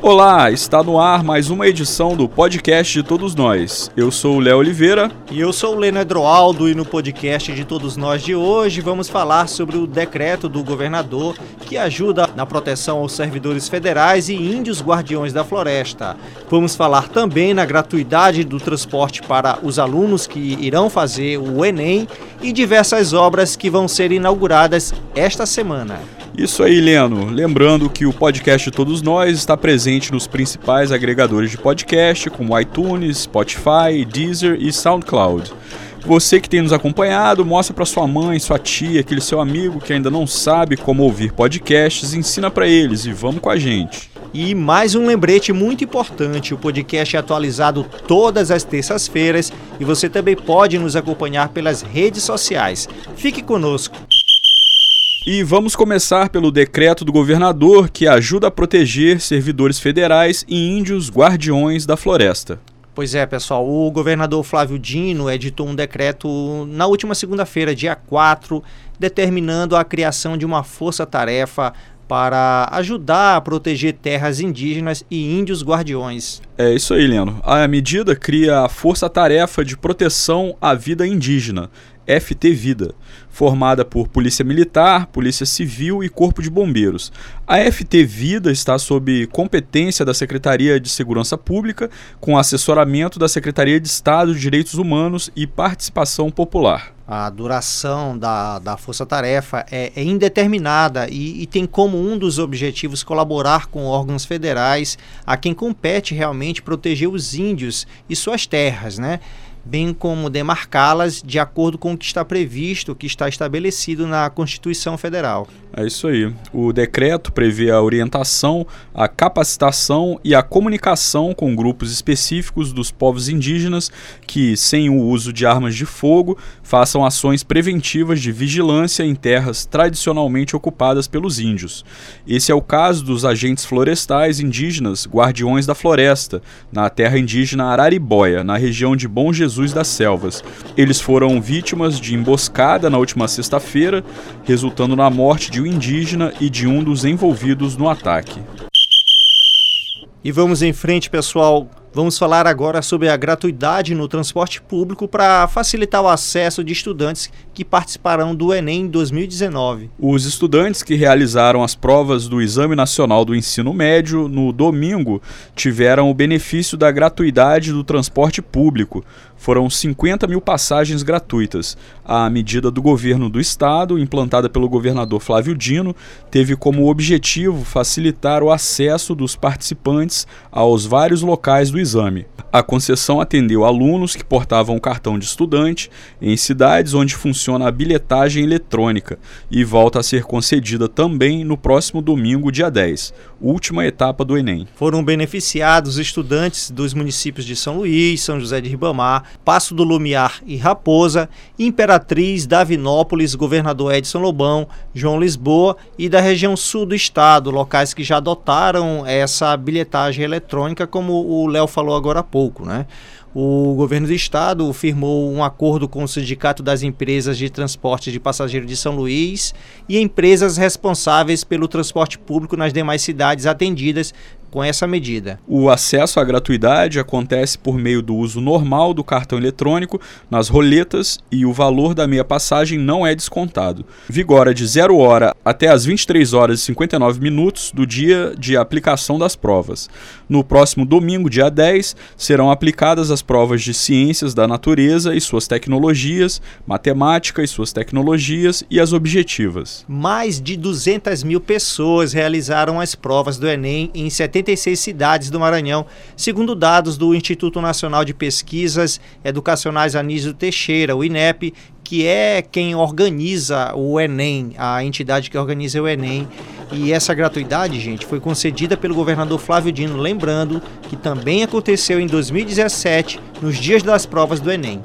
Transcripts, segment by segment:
Olá, está no ar mais uma edição do podcast de Todos Nós. Eu sou o Léo Oliveira. E eu sou o Leno Edroaldo e no podcast de Todos Nós de hoje vamos falar sobre o decreto do governador que ajuda na proteção aos servidores federais e índios guardiões da floresta. Vamos falar também na gratuidade do transporte para os alunos que irão fazer o Enem e diversas obras que vão ser inauguradas esta semana. Isso aí, Leno. Lembrando que o podcast Todos Nós está presente nos principais agregadores de podcast, como iTunes, Spotify, Deezer e SoundCloud. Você que tem nos acompanhado, mostra para sua mãe, sua tia, aquele seu amigo que ainda não sabe como ouvir podcasts, ensina para eles e vamos com a gente. E mais um lembrete muito importante: o podcast é atualizado todas as terças-feiras e você também pode nos acompanhar pelas redes sociais. Fique conosco. E vamos começar pelo decreto do governador que ajuda a proteger servidores federais e índios guardiões da floresta. Pois é, pessoal, o governador Flávio Dino editou um decreto na última segunda-feira, dia 4, determinando a criação de uma força-tarefa para ajudar a proteger terras indígenas e índios guardiões. É isso aí, Leno. A medida cria a Força Tarefa de Proteção à Vida Indígena, FT Vida, formada por Polícia Militar, Polícia Civil e Corpo de Bombeiros. A FT Vida está sob competência da Secretaria de Segurança Pública, com assessoramento da Secretaria de Estado de Direitos Humanos e Participação Popular. A duração da, da força-tarefa é, é, indeterminada e, e tem como um dos objetivos colaborar com órgãos federais a quem compete realmente proteger os índios e suas terras, né? Bem como demarcá-las de acordo com o que está previsto, que está estabelecido na Constituição Federal. É isso aí. O decreto prevê a orientação, a capacitação e a comunicação com grupos específicos dos povos indígenas que, sem o uso de armas de fogo, façam ações preventivas de vigilância em terras tradicionalmente ocupadas pelos índios. Esse é o caso dos agentes florestais indígenas Guardiões da Floresta, na terra indígena Araribóia, na região de Bom Jesus das Selvas. Eles foram vítimas de emboscada na última sexta-feira, resultando na morte de indígena e de um dos envolvidos no ataque. E vamos em frente, pessoal. Vamos falar agora sobre a gratuidade no transporte público para facilitar o acesso de estudantes que participarão do Enem 2019. Os estudantes que realizaram as provas do Exame Nacional do Ensino Médio no domingo tiveram o benefício da gratuidade do transporte público. Foram 50 mil passagens gratuitas. A medida do governo do estado, implantada pelo governador Flávio Dino, teve como objetivo facilitar o acesso dos participantes aos vários locais do exame. A concessão atendeu alunos que portavam cartão de estudante em cidades onde funciona a bilhetagem eletrônica e volta a ser concedida também no próximo domingo, dia 10, última etapa do Enem. Foram beneficiados estudantes dos municípios de São Luís, São José de Ribamar, Passo do Lumiar e Raposa, Imperatriz, Davinópolis, Governador Edson Lobão, João Lisboa e da região sul do estado, locais que já adotaram essa bilhetagem eletrônica, como o Léo falou agora há pouco, né? O governo do estado firmou um acordo com o Sindicato das Empresas de Transporte de Passageiros de São Luís e empresas responsáveis pelo transporte público nas demais cidades atendidas com essa medida. O acesso à gratuidade acontece por meio do uso normal do cartão eletrônico nas roletas e o valor da meia passagem não é descontado. Vigora de 0 hora até as 23 horas e 59 minutos do dia de aplicação das provas. No próximo domingo, dia 10, serão aplicadas as provas de ciências da natureza e suas tecnologias, matemática e suas tecnologias e as objetivas. Mais de 200 mil pessoas realizaram as provas do Enem em 70 86 cidades do Maranhão, segundo dados do Instituto Nacional de Pesquisas Educacionais Anísio Teixeira, o INEP, que é quem organiza o Enem, a entidade que organiza o Enem. E essa gratuidade, gente, foi concedida pelo governador Flávio Dino, lembrando que também aconteceu em 2017, nos dias das provas do Enem.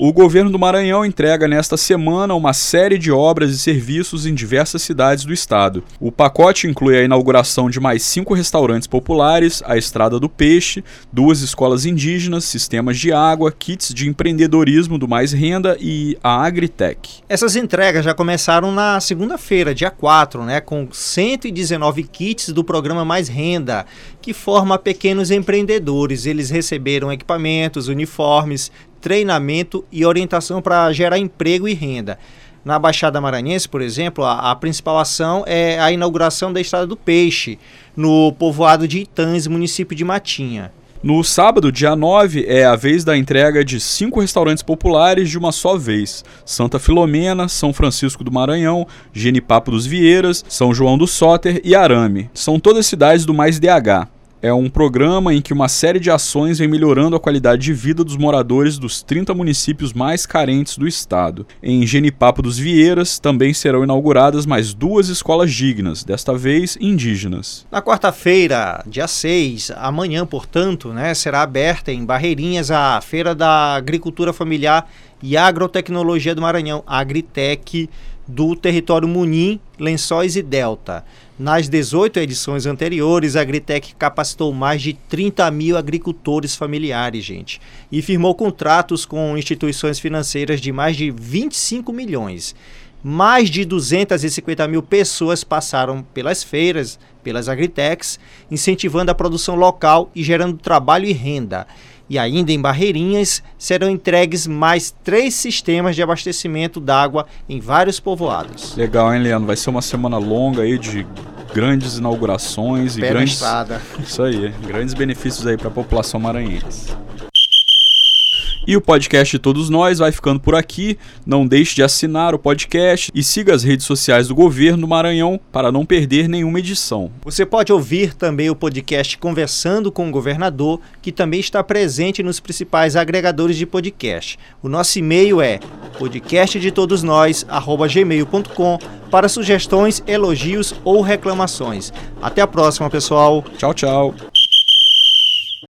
O governo do Maranhão entrega nesta semana uma série de obras e serviços em diversas cidades do estado. O pacote inclui a inauguração de mais cinco restaurantes populares, a Estrada do Peixe, duas escolas indígenas, sistemas de água, kits de empreendedorismo do Mais Renda e a Agritech. Essas entregas já começaram na segunda-feira, dia 4, né, com 119 kits do programa Mais Renda, que forma pequenos empreendedores. Eles receberam equipamentos, uniformes, treinamento e orientação para gerar emprego e renda. Na Baixada Maranhense, por exemplo, a, a, principal ação é a inauguração da Estrada do Peixe, no povoado de Itãs, município de Matinha. No sábado, dia 9, é a vez da entrega de cinco restaurantes populares de uma só vez: Santa Filomena, São Francisco do Maranhão, Genipapo dos Vieiras, São João do Soter e Arame. São todas cidades do Mais DH é um programa em que uma série de ações vem melhorando a qualidade de vida dos moradores dos 30 municípios mais carentes do estado. Em Genipapo dos Vieiras também serão inauguradas mais duas escolas dignas, desta vez indígenas. Na quarta-feira, dia 6, amanhã, portanto, né, será aberta em Barreirinhas a Feira da Agricultura Familiar e Agrotecnologia do Maranhão, Agritec, do território Munim, Lençóis e Delta. Nas 18 edições anteriores, a Agritec capacitou mais de 30 mil agricultores familiares, gente, e firmou contratos com instituições financeiras de mais de 25 milhões. Mais de 250 mil pessoas passaram pelas feiras, pelas Agritecs, incentivando a produção local e gerando trabalho e renda. E ainda em Barreirinhas serão entregues mais três sistemas de abastecimento d'água em vários povoados. Legal, hein, Leandro? Vai ser uma semana longa aí de grandes inaugurações Pé e grandes. Isso aí, grandes benefícios aí para a população maranhense. E o podcast de Todos Nós vai ficando por aqui. Não deixe de assinar o podcast e siga as redes sociais do governo do Maranhão para não perder nenhuma edição. Você pode ouvir também o podcast Conversando com o Governador, que também está presente nos principais agregadores de podcast. O nosso e-mail é podcastdetodosnós@gmail.com para sugestões, elogios ou reclamações. Até a próxima, pessoal. Tchau, tchau.